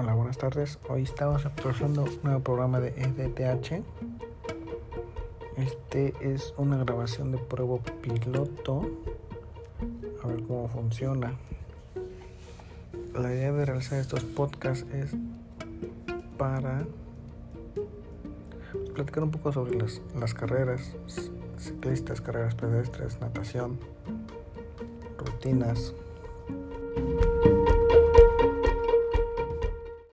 Hola buenas tardes. Hoy estamos empezando un nuevo programa de EDTH. Este es una grabación de prueba piloto. A ver cómo funciona. La idea de realizar estos podcasts es para platicar un poco sobre las, las carreras ciclistas, carreras pedestres, natación, rutinas